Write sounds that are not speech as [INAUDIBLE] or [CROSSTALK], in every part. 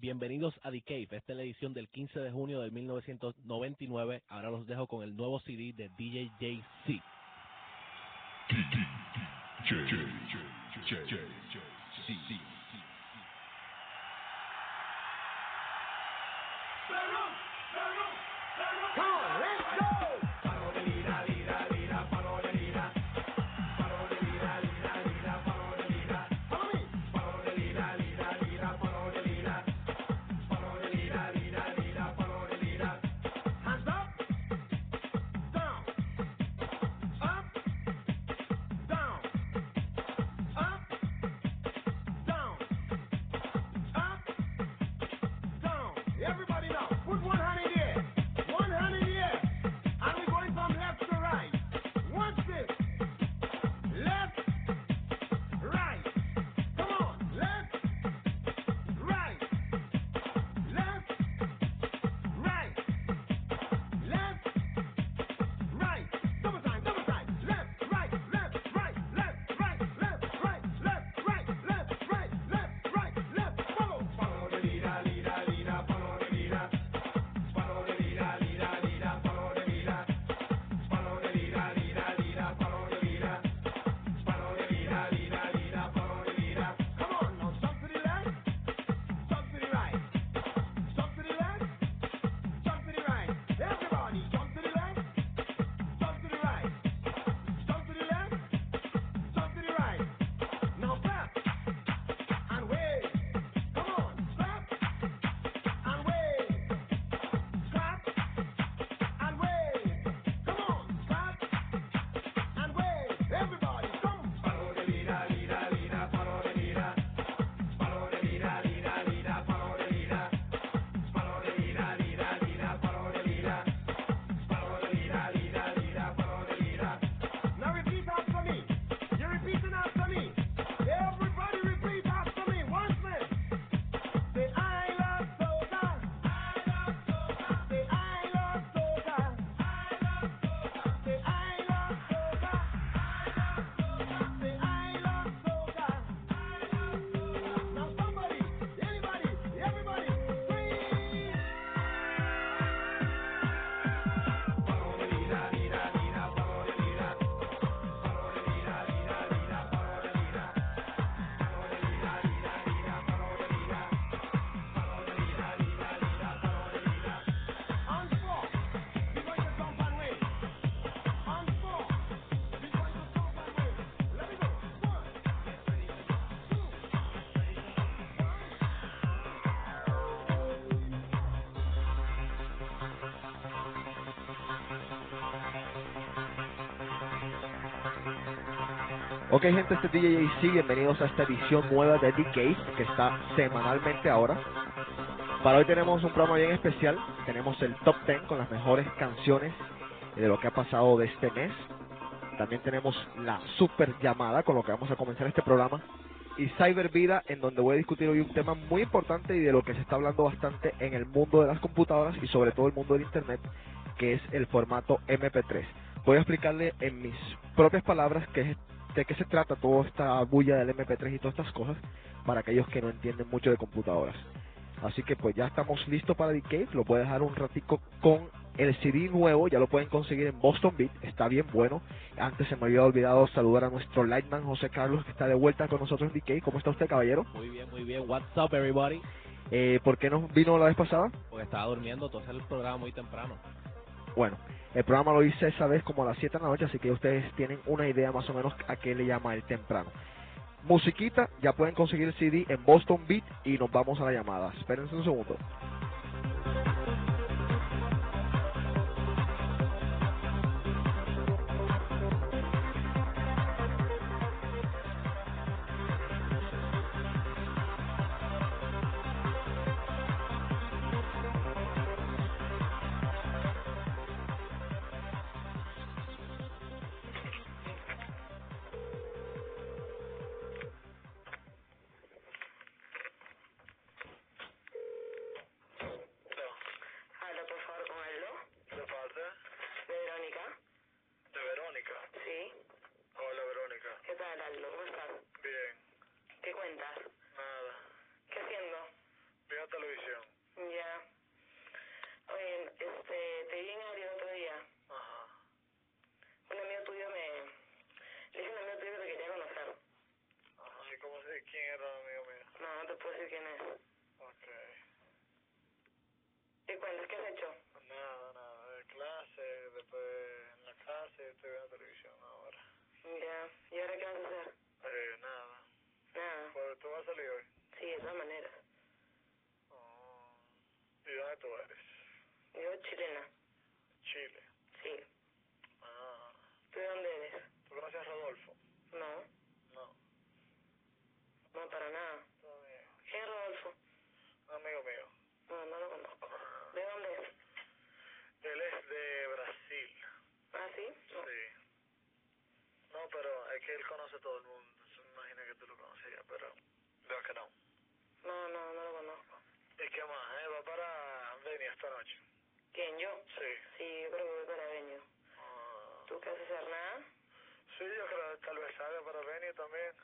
bienvenidos a The Cave. Esta es la edición del 15 de junio de 1999. Ahora los dejo con el nuevo CD de DJ JC. Ok gente, este es DJ bienvenidos a esta edición nueva de Cave, que está semanalmente ahora. Para hoy tenemos un programa bien especial, tenemos el top 10 con las mejores canciones de lo que ha pasado de este mes. También tenemos la super llamada con lo que vamos a comenzar este programa. Y Cyber Vida, en donde voy a discutir hoy un tema muy importante y de lo que se está hablando bastante en el mundo de las computadoras y sobre todo el mundo del Internet, que es el formato MP3. Voy a explicarle en mis propias palabras qué es de qué se trata toda esta bulla del MP3 y todas estas cosas para aquellos que no entienden mucho de computadoras. Así que pues ya estamos listos para The Cave, lo puedo dejar un ratico con el CD nuevo, ya lo pueden conseguir en Boston Beat, está bien bueno. Antes se me había olvidado saludar a nuestro Lightman José Carlos que está de vuelta con nosotros en The Cave. ¿Cómo está usted, caballero? Muy bien, muy bien. What's up, everybody? Eh, ¿Por qué no vino la vez pasada? Porque estaba durmiendo, entonces el programa muy temprano. Bueno, el programa lo hice esa vez como a las 7 de la noche, así que ustedes tienen una idea más o menos a qué le llama el temprano. Musiquita, ya pueden conseguir el CD en Boston Beat y nos vamos a la llamada. Espérense un segundo. No te puedo decir quién es. Ok. ¿Qué cuentas? ¿Qué has hecho? Nada, nada, de clase, después en la casa y estoy viendo televisión ahora. Ya. ¿Y ahora qué vas a hacer? Eh, nada. Nada. Pues tú vas a salir hoy. Sí, de todas maneras. Oh. ¿Y dónde tú eres? Yo chilena. Chile. Sí. Ah. ¿Tú de dónde eres? ¿Tú conoces a Rodolfo? No. No. No, para nada. Todo bien. ¿Quién es Rodolfo? Un amigo mío. No, no lo conozco. ¿De dónde es? Él es de Brasil. ¿Ah, sí? No. Sí. No, pero es que él conoce a todo el mundo. Se me imagina que tú lo conocías, pero veo que no. No, no, no lo conozco. ¿Y qué más? Eh? ¿Va para Beni esta noche? ¿Quién, yo? Sí. Sí, yo creo que voy para Venio. Ah. ¿Tú qué vas a hacer? ¿Nada? Sí, yo creo que tal vez salga para Beni también.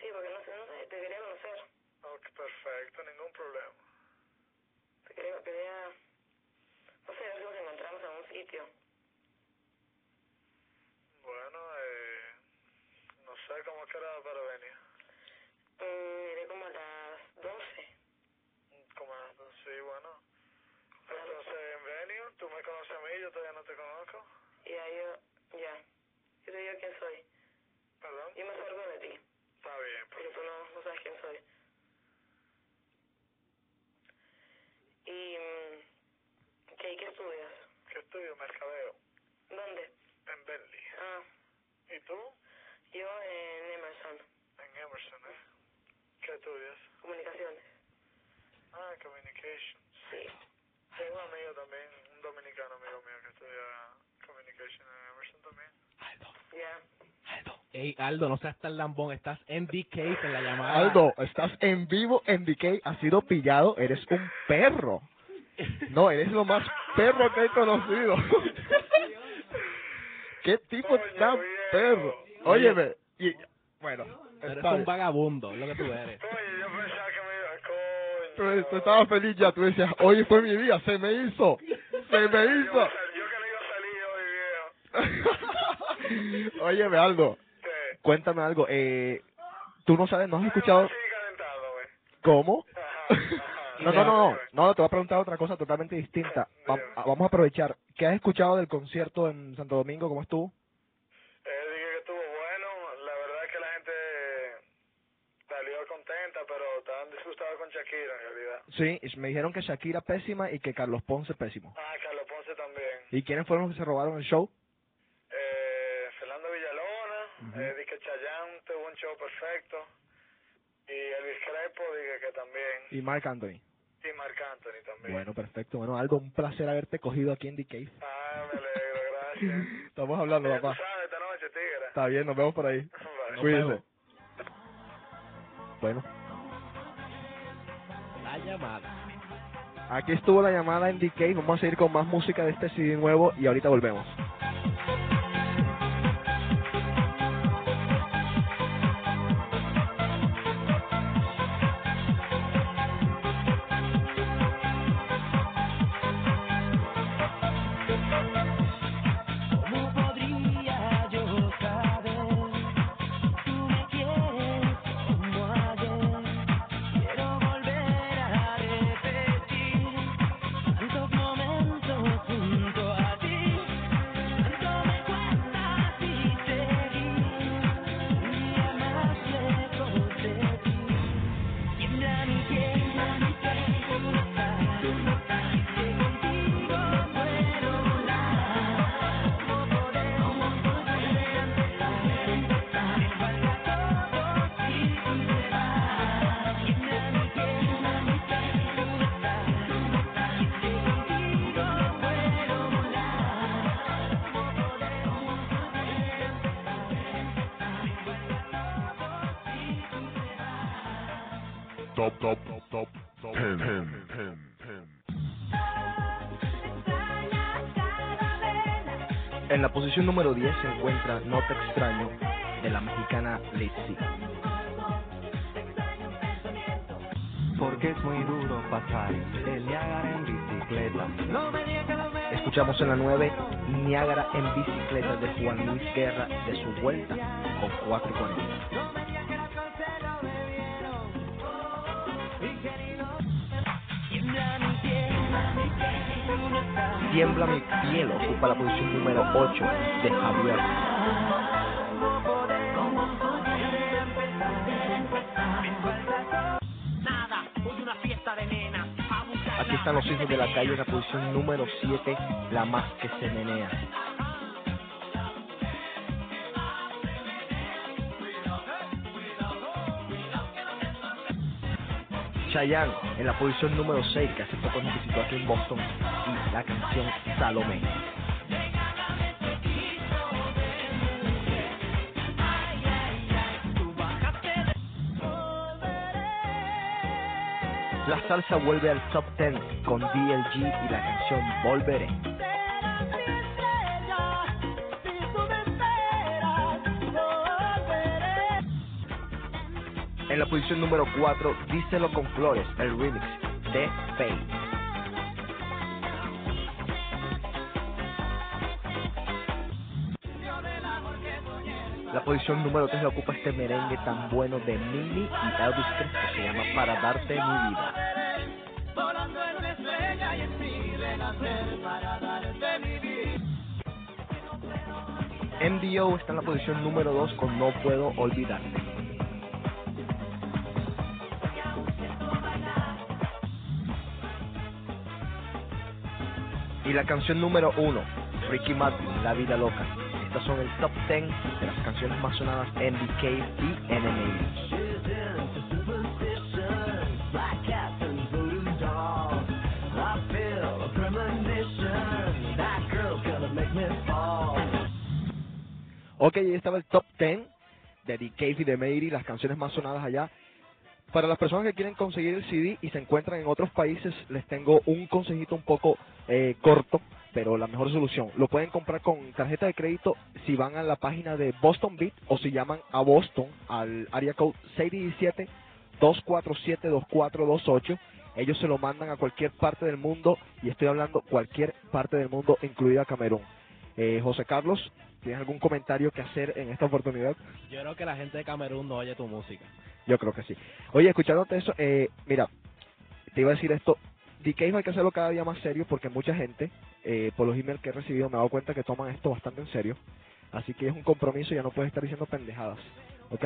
Sí, porque no sé, no sé, te quería conocer. Ok, perfecto, ningún problema. Te quería, quería... No sé, a ver si nos encontramos en un sitio. Bueno, eh, no sé cómo es que era para Beni. Mm, iré como a las 12. Como, sí, bueno. Entonces, en Venio, tú me conoces a mí, yo todavía no te conozco. Y ahí yo, ya. Yo te digo quién soy. ¿Perdón? Yo me acuerdo de ti, Está bien, porque tú no, no sabes quién soy. Y... mm, ¿Qué, ¿Qué estudias? ¿Qué estudio? Mercadeo. ¿Dónde? En Bentley. Ah, ¿Y tú? yo en Emerson, En Emerson, ¿eh? ¿Qué estudias? Comunicaciones. Ah, Communications. Sí. Tengo un amigo también, un dominicano amigo mío que estudia Communication en Emerson también. Aldo, Ya. Aldo. No seas tan lambón. Estás en DK en la llamada. Aldo, estás en vivo en DK, has sido pillado, eres un perro. No, eres lo más perro que he conocido. [LAUGHS] ¿Qué tipo tan perro? Óyeme, y, bueno, Eres un vagabundo, es lo que tú eres. Oye, yo pensaba que me iba... Coño. Tú, tú estabas feliz ya, tú decías, hoy fue mi día, se me hizo, se me hizo. yo que no iba a salir hoy, viejo. [LAUGHS] Óyeme, Aldo. Cuéntame algo, eh, tú no sabes, no has escuchado cómo. No, no, no, no, no, te voy a preguntar otra cosa totalmente distinta. [LAUGHS] Va- vamos a aprovechar. ¿Qué has escuchado del concierto en Santo Domingo? ¿Cómo estuvo? Eh, dije que estuvo bueno. La verdad es que la gente salió contenta, pero estaban disgustados con Shakira en realidad. Sí, y me dijeron que Shakira pésima y que Carlos Ponce pésimo. Ah, Carlos Ponce también. ¿Y quiénes fueron los que se robaron el show? Eh, Fernando Villalona, eh, dije que Chayanne tuvo un show perfecto. Y Elvis Crespo, dije que también. Y Mark Anthony. Y Marc Anthony también. Bueno, perfecto. Bueno, Aldo, un placer haberte cogido aquí en The Cave. Ah, me alegro, gracias. [LAUGHS] Estamos hablando, papá. sabes, esta noche, tigre. Está bien, nos vemos por ahí. [LAUGHS] Nos Cuídense. Bueno, La llamada. aquí estuvo la llamada en The Cave. Vamos a seguir con más música de este CD nuevo y ahorita volvemos. Posición número 10 se encuentra No te extraño de la mexicana Lizzy. porque es muy duro pasar el Niágara en bicicleta. Escuchamos en la 9 Niágara en bicicleta de Juan Luis Guerra de su vuelta con 440. Tiembla mi piel ocupa la posición número 8 de Javier. Aquí están los hijos de la calle en la posición número 7, la más que se menea. Chayanne en la posición número 6, que hace poco nos visitó aquí en Boston, la canción Salomé. La salsa vuelve al top 10 con DLG y la canción Volveré. En la posición número 4, Díselo con Flores, el remix de Fate. Posición número 3 la ocupa este merengue tan bueno de Mimi y Elvis Crespo, se llama Para darte mi vida. MDO está en la posición número 2 con No Puedo Olvidarte. Y la canción número 1, Ricky Martin, La Vida Loca. Estas son el top 10 de las canciones más sonadas en Cave y NMA. Ok, ahí estaba el top 10 de The Cave y de Mary, las canciones más sonadas allá. Para las personas que quieren conseguir el CD y se encuentran en otros países, les tengo un consejito un poco eh, corto, pero la mejor solución. Lo pueden comprar con tarjeta de crédito si van a la página de Boston Beat o si llaman a Boston al área code 617-247-2428. Ellos se lo mandan a cualquier parte del mundo y estoy hablando cualquier parte del mundo, incluida Camerún. Eh, José Carlos, ¿tienes algún comentario que hacer en esta oportunidad? Yo creo que la gente de Camerún no oye tu música. Yo creo que sí. Oye, escuchándote eso, eh, mira, te iba a decir esto. DK hay que hacerlo cada día más serio porque mucha gente, eh, por los emails que he recibido, me he dado cuenta que toman esto bastante en serio. Así que es un compromiso, ya no puedes estar diciendo pendejadas. ¿Ok?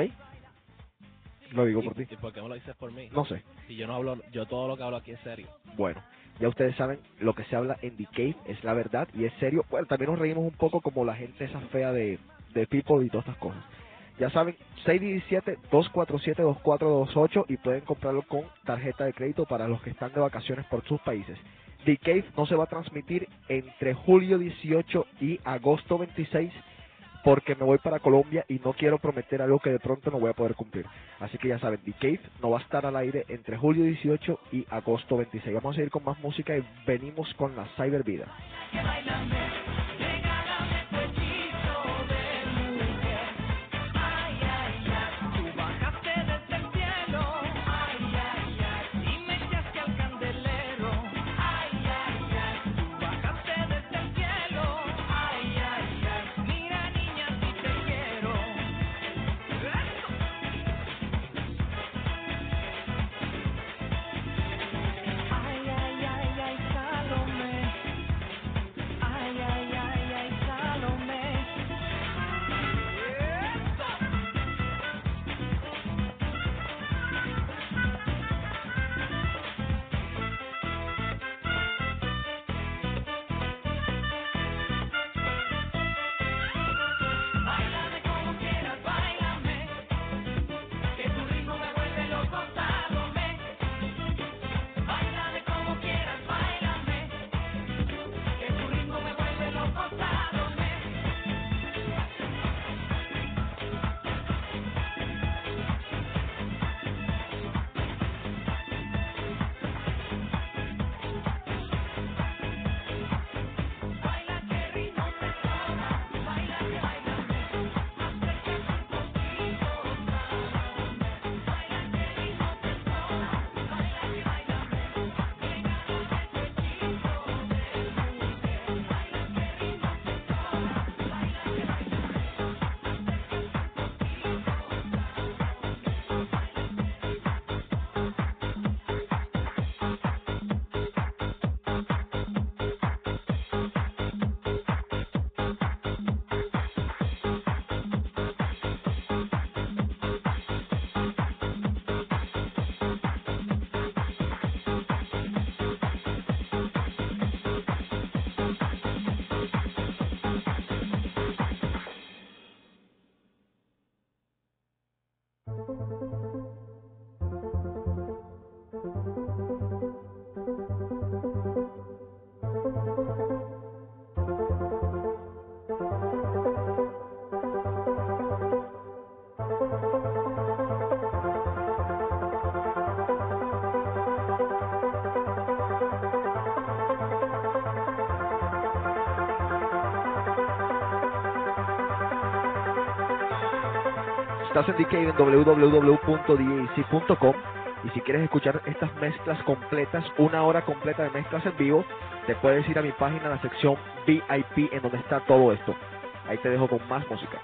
Lo digo ¿Y- por ti. ¿Y por qué no lo dices por mí? No sé. Si yo no hablo, yo todo lo que hablo aquí es serio. Bueno, ya ustedes saben, lo que se habla en Cave es la verdad y es serio. Bueno, también nos reímos un poco como la gente esa fea de, de People y todas estas cosas. Ya saben, 617-247-2428 y pueden comprarlo con tarjeta de crédito para los que están de vacaciones por sus países. The Cave no se va a transmitir entre julio 18 y agosto 26 porque me voy para Colombia y no quiero prometer algo que de pronto no voy a poder cumplir. Así que ya saben, The Cave no va a estar al aire entre julio 18 y agosto 26. Vamos a ir con más música y venimos con la Cyber Vida. Estás en DK y si quieres escuchar estas mezclas completas, una hora completa de mezclas en vivo, te puedes ir a mi página, la sección VIP, en donde está todo esto. Ahí te dejo con más música.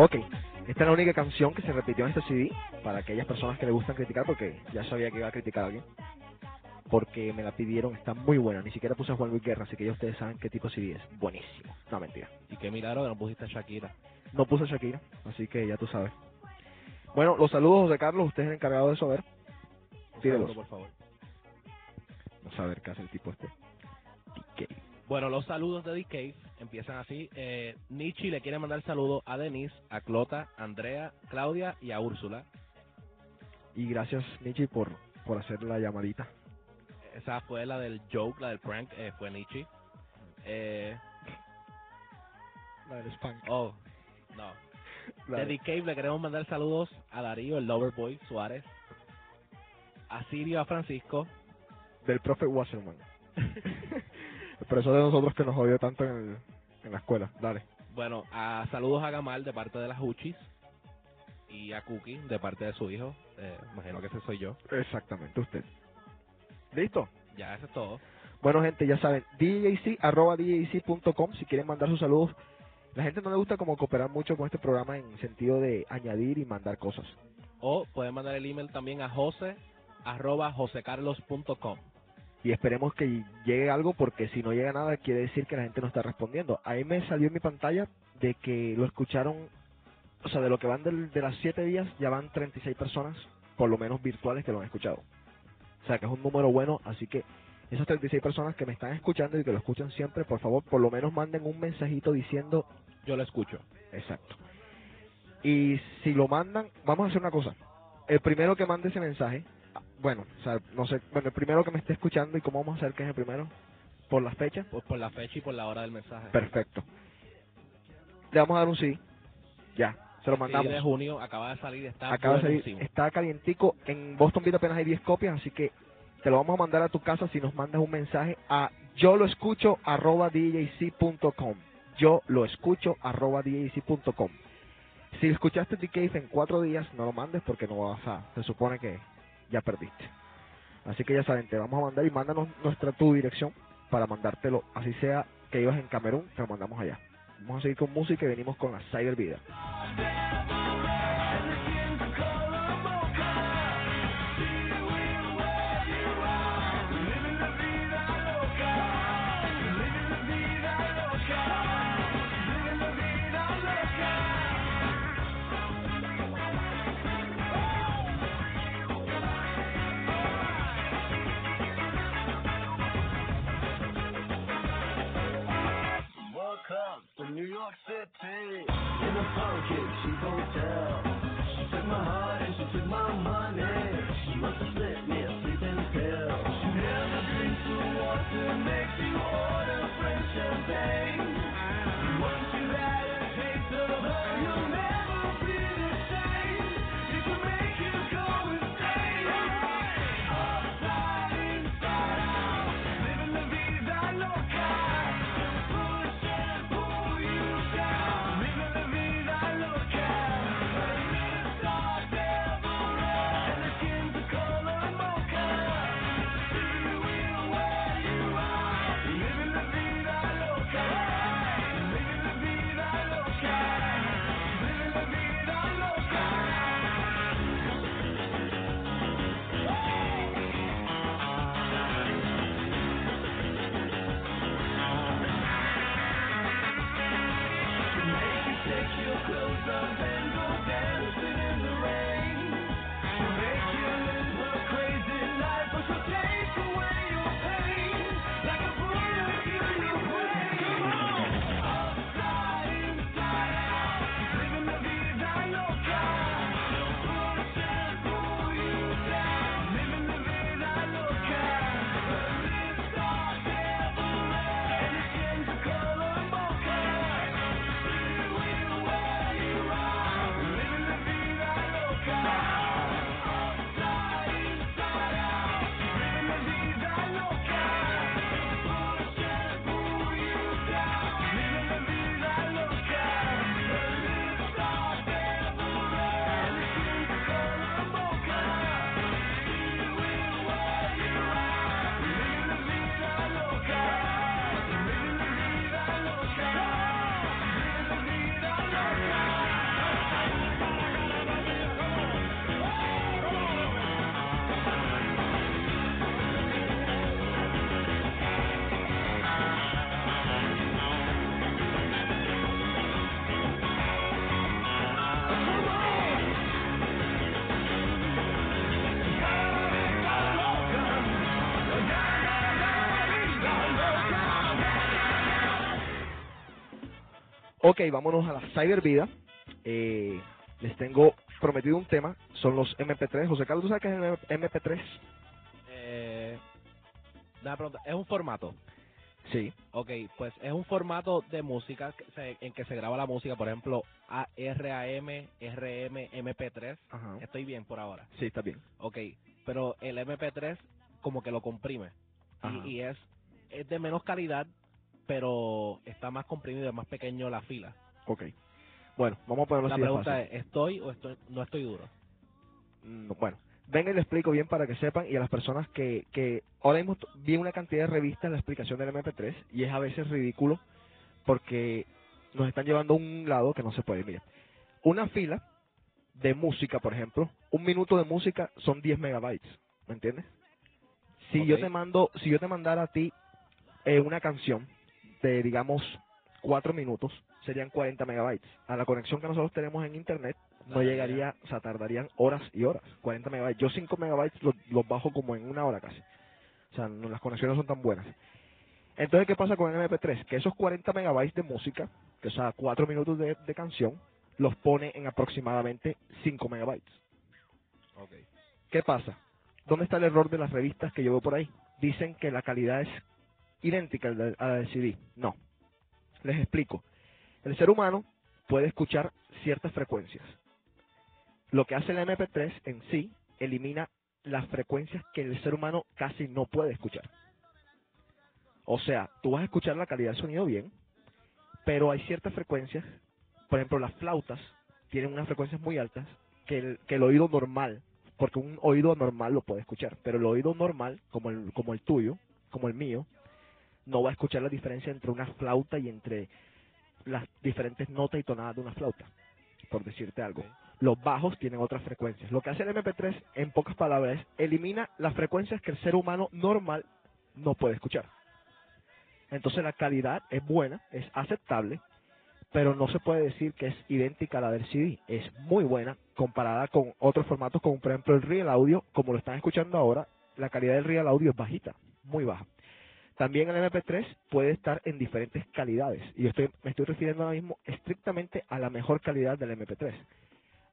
Ok, esta es la única canción que se repitió en este CD para aquellas personas que le gustan criticar, porque ya sabía que iba a criticar a alguien. Porque me la pidieron, está muy buena. Ni siquiera puse a Juan Luis Guerra, así que ya ustedes saben qué tipo de CD es. Buenísimo. No, mentira. Y qué milagro que no pusiste a Shakira. No puse a Shakira, así que ya tú sabes. Bueno, los saludos, José Carlos. Usted es el encargado de eso, a ver. Tírelos. por favor. Vamos a ver qué hace el tipo este. Bueno, los saludos de DK empiezan así. Eh, Nietzsche le quiere mandar saludos a Denise, a Clota, a Andrea, Claudia y a Úrsula. Y gracias, Nietzsche, por, por hacer la llamadita. Esa fue la del joke, la del prank, eh, fue Nietzsche. Eh, La del Spank. oh, no. La De de- DK le queremos mandar saludos a Darío, el Loverboy Suárez, a Sirio, a Francisco, del profe Wasserman. [LAUGHS] el profesor de nosotros que nos jodió tanto en, el- en la escuela. Dale. bueno, a saludos a Gamal de parte de las Uchis y a Cookie de parte de su hijo. Eh, imagino que ese soy yo. Exactamente, usted. ¿Listo? Ya, eso es todo. Bueno, gente, ya saben, DJC, arroba DJC.com, si quieren mandar sus saludos. La gente no le gusta como cooperar mucho con este programa en sentido de añadir y mandar cosas. O pueden mandar el email también a jose arroba josecarlos.com. Y esperemos que llegue algo porque si no llega nada quiere decir que la gente no está respondiendo. Ahí me salió en mi pantalla de que lo escucharon, o sea, de lo que van del- de las 7 días, ya van 36 personas, por lo menos virtuales, que lo han escuchado. O sea, que es un número bueno, así que esas 36 personas que me están escuchando y que lo escuchan siempre, por favor, por lo menos manden un mensajito diciendo Yo lo escucho. Exacto. Y si lo mandan, vamos a hacer una cosa. El primero que mande ese mensaje, bueno, o sea, no sé, bueno, el primero que me esté escuchando y cómo vamos a hacer que es el primero. por las fechas. Por, por la fecha y por la hora del mensaje. Perfecto. Le vamos a dar un CD. Ya, se lo Sí, mandamos. de junio acaba de salir, está Acaba de salir, está calientico. En Boston Beat apenas hay 10 copias, así que te lo vamos a mandar a tu casa si nos mandas un mensaje a yo lo escucho arroba djc.com. Yo lo escucho arroba djc.com. Si escuchaste Cave en cuatro días, no lo mandes porque no vas a, se supone que ya perdiste. Así que ya saben, te vamos a mandar y mándanos nuestra tu dirección para mandártelo, así sea que ibas en Camerún, te lo mandamos allá. Vamos a seguir con música y venimos con la Cyber Vida. She she gon' tell. Ok, vámonos a la Cyber Vida. Eh, les tengo prometido un tema, son los MP3. José Carlos, ¿tú sabes qué es el MP3? Eh, una pregunta, ¿es un formato? Sí. Ok, pues es un formato de música que se- en que se graba la música, por ejemplo, A- RAM, RM, MP3. Ajá. Estoy bien por ahora. Sí, está bien. Ok, pero el MP3 como que lo comprime. Y, y es, es de menos calidad, pero está más comprimido, es más pequeño la fila. Ok. Bueno, vamos a ponerlo La así de pregunta fácil. es, ¿estoy o estoy, no estoy duro? Mm, Bueno, venga y le explico bien para que sepan y a las personas que, que ahora mismo vi una cantidad de revistas en la explicación del MP3 y es a veces ridículo porque nos están llevando a un lado que no se puede. Mira, una fila de música, por ejemplo, un minuto de música son 10 megabytes, ¿me entiendes? Si yo te mando, si yo te mandara a ti eh, una canción de, digamos, 4 minutos, serían 40 megabytes. A la conexión que nosotros tenemos en internet, no llegaría, o sea, tardarían horas y horas, 40 megabytes. Yo 5 megabytes los, los bajo como en una hora casi. O sea, no- las conexiones no son tan buenas. Entonces, ¿qué pasa con el MP3? Que esos 40 megabytes de música, que o sea, 4 minutos de, de canción, los pone en aproximadamente 5 megabytes. Ok. ¿Qué pasa? ¿Dónde está el error de las revistas que yo veo por ahí? Dicen que la calidad es idéntica a la la del CD. No. Les explico. El ser humano puede escuchar ciertas frecuencias. Lo que hace el MP3 en sí elimina las frecuencias que el ser humano casi no puede escuchar. O sea, tú vas a escuchar la calidad del sonido bien, pero hay ciertas frecuencias, por ejemplo, las flautas tienen unas frecuencias muy altas que el, que el oído normal, porque un oído normal lo puede escuchar, pero el oído normal, como el, como el tuyo, como el mío, no va a escuchar la diferencia entre una flauta y entre las diferentes notas y tonadas de una flauta, por decirte algo. Los bajos tienen otras frecuencias. Lo que hace el MP3, en pocas palabras, es elimina las frecuencias que el ser humano normal no puede escuchar. Entonces la calidad es buena, es aceptable, pero no se puede decir que es idéntica a la del CD. Es muy buena comparada con otros formatos como por ejemplo el Real Audio, como lo están escuchando ahora, la calidad del Real Audio es bajita, muy baja. También el MP3 puede estar en diferentes calidades y yo estoy, me estoy refiriendo ahora mismo estrictamente a la mejor calidad del MP3.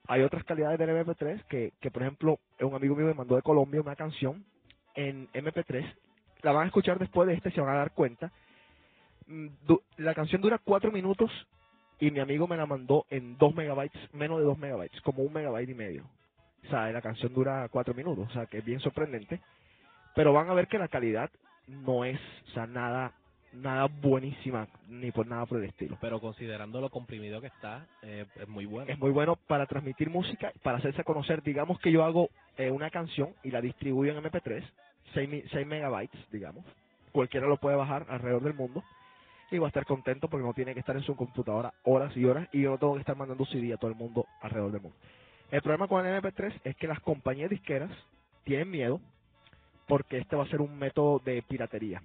Hay otras calidades del MP3 que, por ejemplo, un amigo mío me mandó de Colombia una canción en MP3. La van a escuchar después de este, se van a dar cuenta. Mm, La canción dura cuatro minutos y mi amigo me la mandó en 2 megabytes, menos de 2 megabytes, como un megabyte y medio. O sea, la canción dura 4 minutos, o sea, que es bien sorprendente. Pero van a ver que la calidad no es, o sea, nada, nada buenísima, ni por nada por el estilo. Pero considerando lo comprimido que está, eh, es muy bueno. Es muy bueno para transmitir música, para hacerse conocer. Digamos que yo hago eh, una canción y la distribuyo en MP3, 6, mi- 6 megabytes, digamos. Cualquiera lo puede bajar alrededor del mundo y va a estar contento porque no tiene que estar en su computadora horas y horas y yo no tengo que estar mandando CD a todo el mundo alrededor del mundo. El problema con el MP3 es que las compañías disqueras tienen miedo porque este va a ser un método de piratería.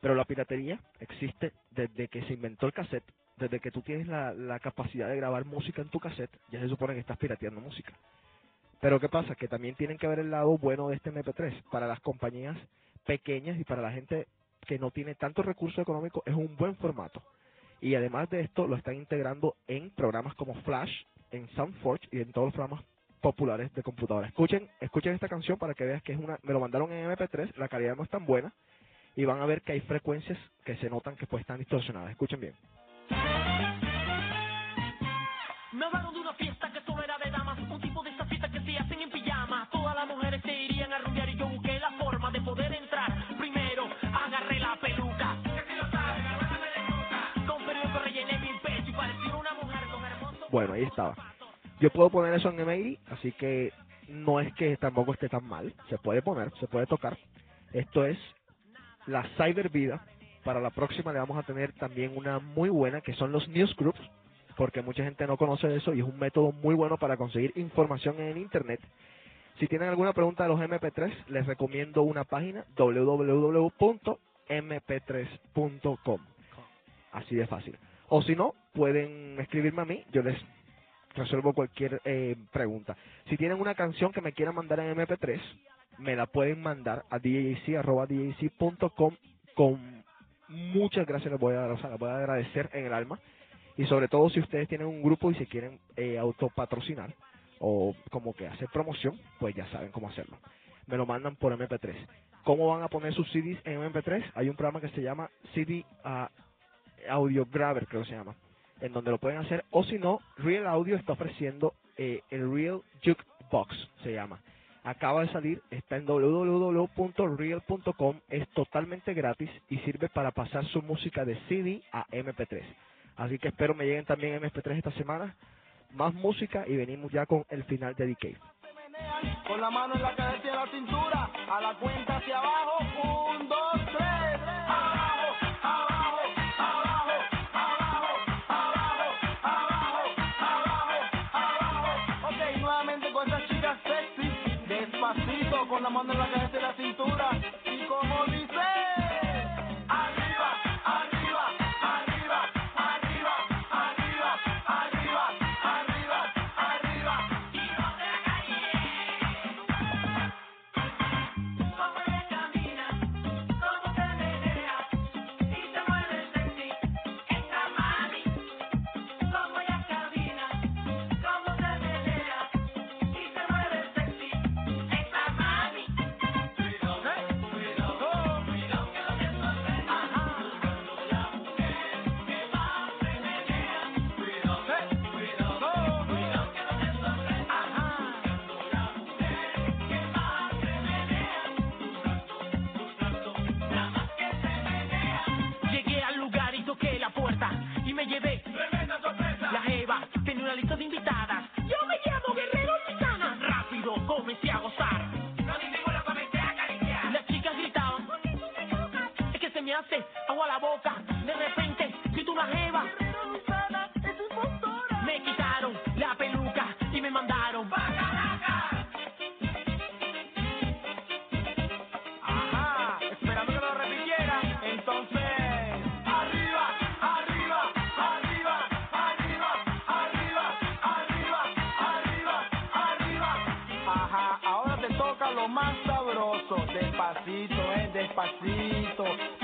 Pero la piratería existe desde que se inventó el cassette, desde que tú tienes la, capacidad de grabar música en tu cassette, ya se supone que estás pirateando música. Pero ¿qué pasa? Que también tienen que ver el lado bueno de este MP3. Para las compañías pequeñas y para la gente que no tiene tantos recursos económicos, es un buen formato. Y además de esto, lo están integrando en programas como Flash, en SoundForge y en todos los programas populares de computadora. Escuchen, escuchen esta canción para que veas que es una, me lo mandaron en MP3, la calidad no es tan buena y van a ver que hay frecuencias que se notan que pues están distorsionadas. Escuchen bien. Me hablaron de una fiesta que solo era de damas, un tipo de esa fiesta que se hacen en pijama. Todas las mujeres se irían a rumbear y yo busqué la forma de poder entrar. Primero agarré la peluca. Con periódico rellené mi pecho y parecía una mujer con hermoso. Bueno, ahí estaba. Yo puedo poner eso en email, así que no es que tampoco esté tan mal. Se puede poner, se puede tocar. Esto es la Cyber Vida. Para la próxima le vamos a tener también una muy buena que son los newsgroups, porque mucha gente no conoce eso y es un método muy bueno para conseguir información en internet. Si tienen alguna pregunta de los MP3, les recomiendo una página www.mp3.com. Así de fácil. O si no, pueden escribirme a mí, yo les resuelvo cualquier eh, pregunta. Si tienen una canción que me quieran mandar en MP3, me la pueden mandar a djc.com con muchas gracias les voy a o sea, les voy a agradecer en el alma. Y sobre todo si ustedes tienen un grupo y se quieren eh, autopatrocinar o como que hacer promoción, pues ya saben cómo hacerlo. Me lo mandan por MP3. ¿Cómo van a poner sus CDs en MP3? Hay un programa que se llama CD ah, Audio Grabber, creo que se llama, en donde lo pueden hacer. O si no, Real Audio está ofreciendo eh, el Real Jukebox, se llama. Acaba de salir, está en www.real.com, es totalmente gratis y sirve para pasar su música de CD a MP3. Así que espero me lleguen también MP3 esta semana. Más música y venimos ya con el final de Decay. Con la mano en la cabeza y la cintura, a la cuenta hacia abajo, con la mano en la cabeza y la cintura, y como dice, Despacito, eh, despacito.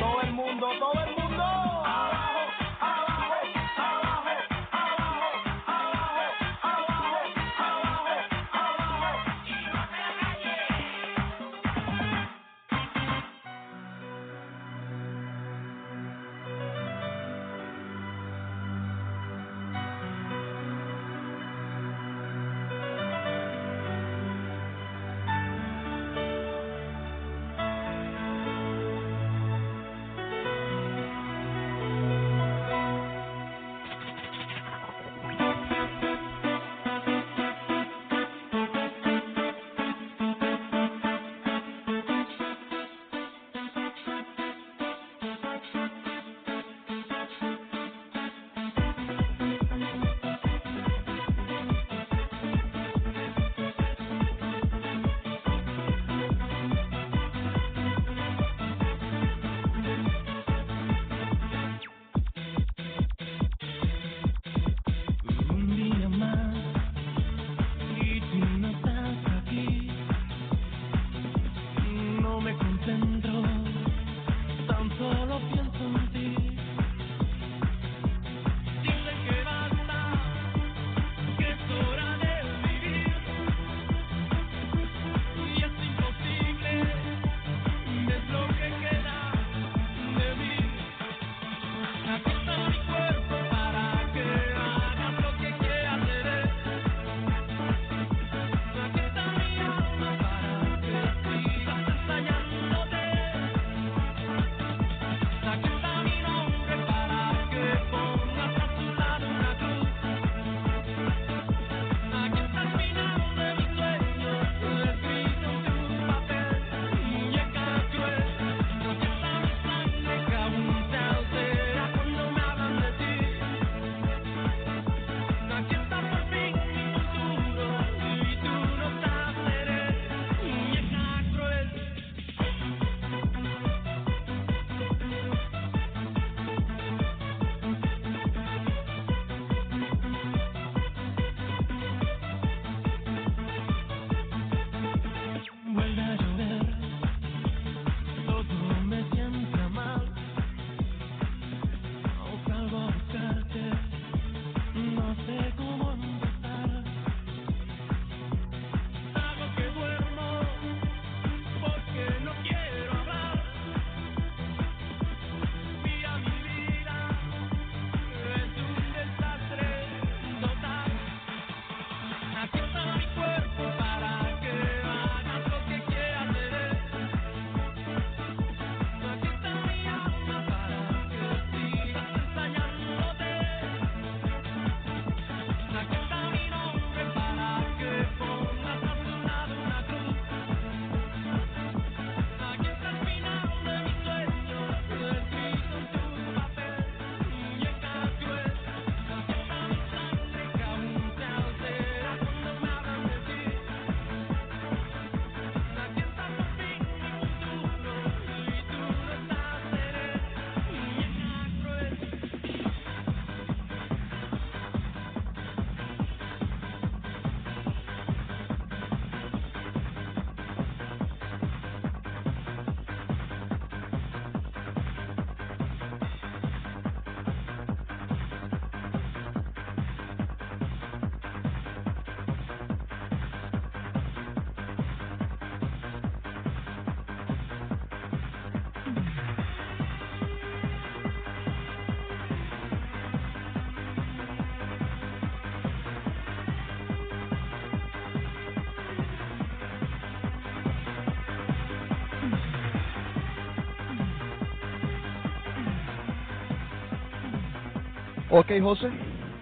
Ok, José.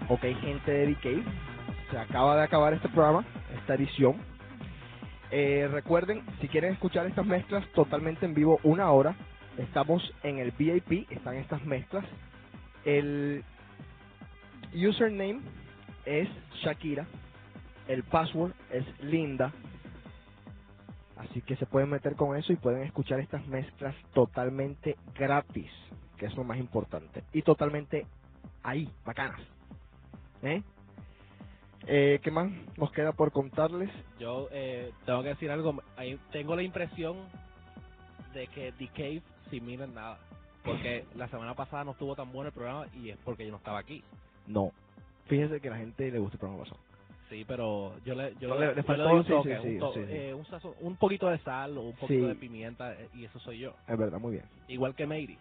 Ok, gente de DK. Se acaba de acabar este programa, esta edición. Eh, recuerden, si quieren escuchar estas mezclas totalmente en vivo, una hora, Estamos en el VIP, están estas mezclas. El username es Shakira, el password es Linda. Así que se pueden meter con eso y pueden escuchar estas mezclas totalmente gratis, que es lo más importante. Y totalmente ahí, bacanas. ¿Eh? Eh, ¿Qué más nos queda por contarles? Yo eh, tengo que decir algo. Ahí tengo la impresión de que The Cave sin mí no es nada. Porque la semana pasada no estuvo tan bueno el programa y es porque yo no estaba aquí. No. Fíjense que a la gente le gusta el programa pasado. Sí, pero yo le, yo, le- yo doy un sí, toque, sí, un, sí, to- sí, sí. eh, un sazón- un poquito de sal o un poquito de pimienta eh, y eso soy yo. Es verdad, muy bien. Igual que Meiri.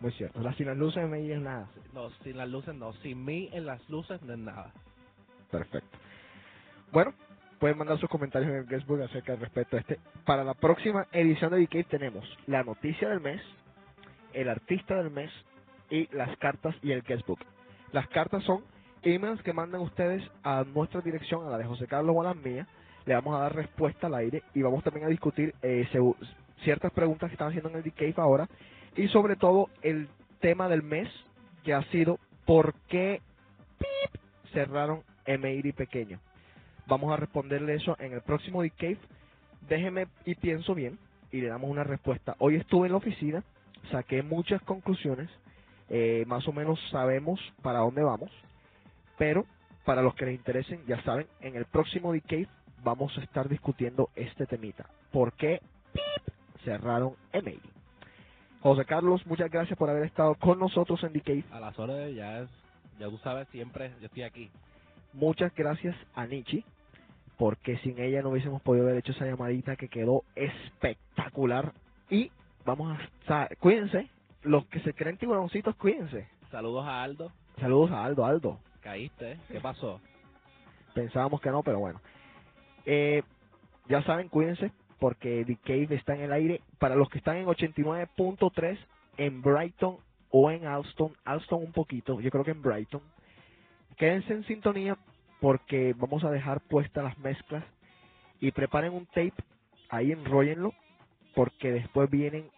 Muy cierto. Sin las luces me es nada. No, sin las luces no. Sin mí en las luces no es nada. Perfecto. Bueno, pueden mandar sus comentarios en el guestbook acerca del respecto a este. Para la próxima edición de DK tenemos la noticia del mes, el artista del mes y las cartas y el guestbook. Las cartas son emails que mandan ustedes a nuestra dirección, a la de José Carlos o a la mía. Le vamos a dar respuesta al aire y vamos también a discutir eh, ciertas preguntas que están haciendo en el DK ahora y sobre todo el tema del mes que ha sido ¿por qué pip, cerraron Emery pequeño? Vamos a responderle eso en el próximo Cave. Déjeme y pienso bien y le damos una respuesta. Hoy estuve en la oficina, saqué muchas conclusiones, eh, más o menos sabemos para dónde vamos, pero para los que les interesen, ya saben, en el próximo Cave vamos a estar discutiendo este temita. ¿Por qué pip, cerraron Emery? José Carlos, muchas gracias por haber estado con nosotros en Cave. A las horas ya es, ya tú sabes, siempre yo estoy aquí. Muchas gracias a Nietzsche, porque sin ella no hubiésemos podido haber hecho esa llamadita que quedó espectacular. Y vamos a... sa- Cuídense, los que se creen tiburoncitos, cuídense. Saludos a Aldo. Saludos a Aldo, Aldo. Caíste, ¿eh? ¿qué pasó? Pensábamos que no, pero bueno. Eh, ya saben, cuídense, porque The Cave está en el aire. Para los que están en 89.3 en Brighton o en Alston, Alston un poquito, yo creo que en Brighton. Quédense en sintonía porque vamos a dejar puestas las mezclas y preparen un tape, ahí enróllenlo, porque después vienen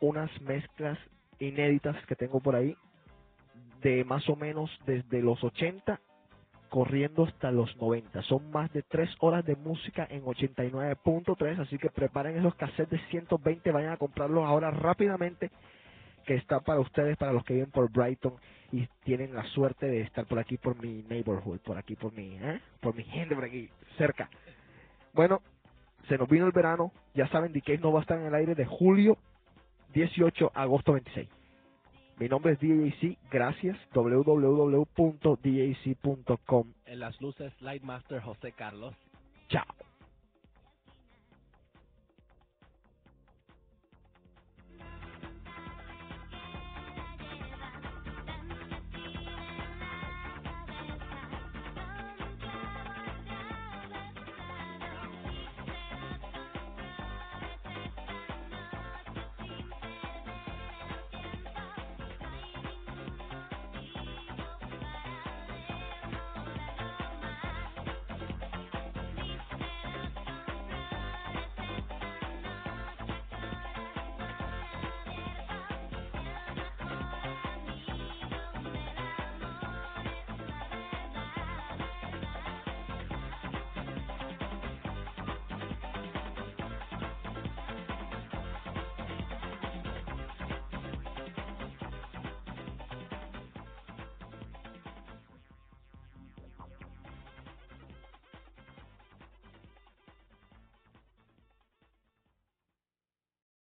unas mezclas inéditas que tengo por ahí de más o menos desde los 80 corriendo hasta los 90. Son más de 3 horas de música en 89.3, así que preparen esos cassettes de 120, vayan a comprarlos ahora rápidamente, que está para ustedes, para los que viven por Brighton y tienen la suerte de estar por aquí, por mi neighborhood, por aquí, por mi, ¿eh? por mi gente, por aquí, cerca. Bueno, se nos vino el verano, ya saben, DK no va a estar en el aire de julio 18 a agosto 26. Mi nombre es DJC, gracias, www.djc.com. En las luces, Lightmaster José Carlos. Chao.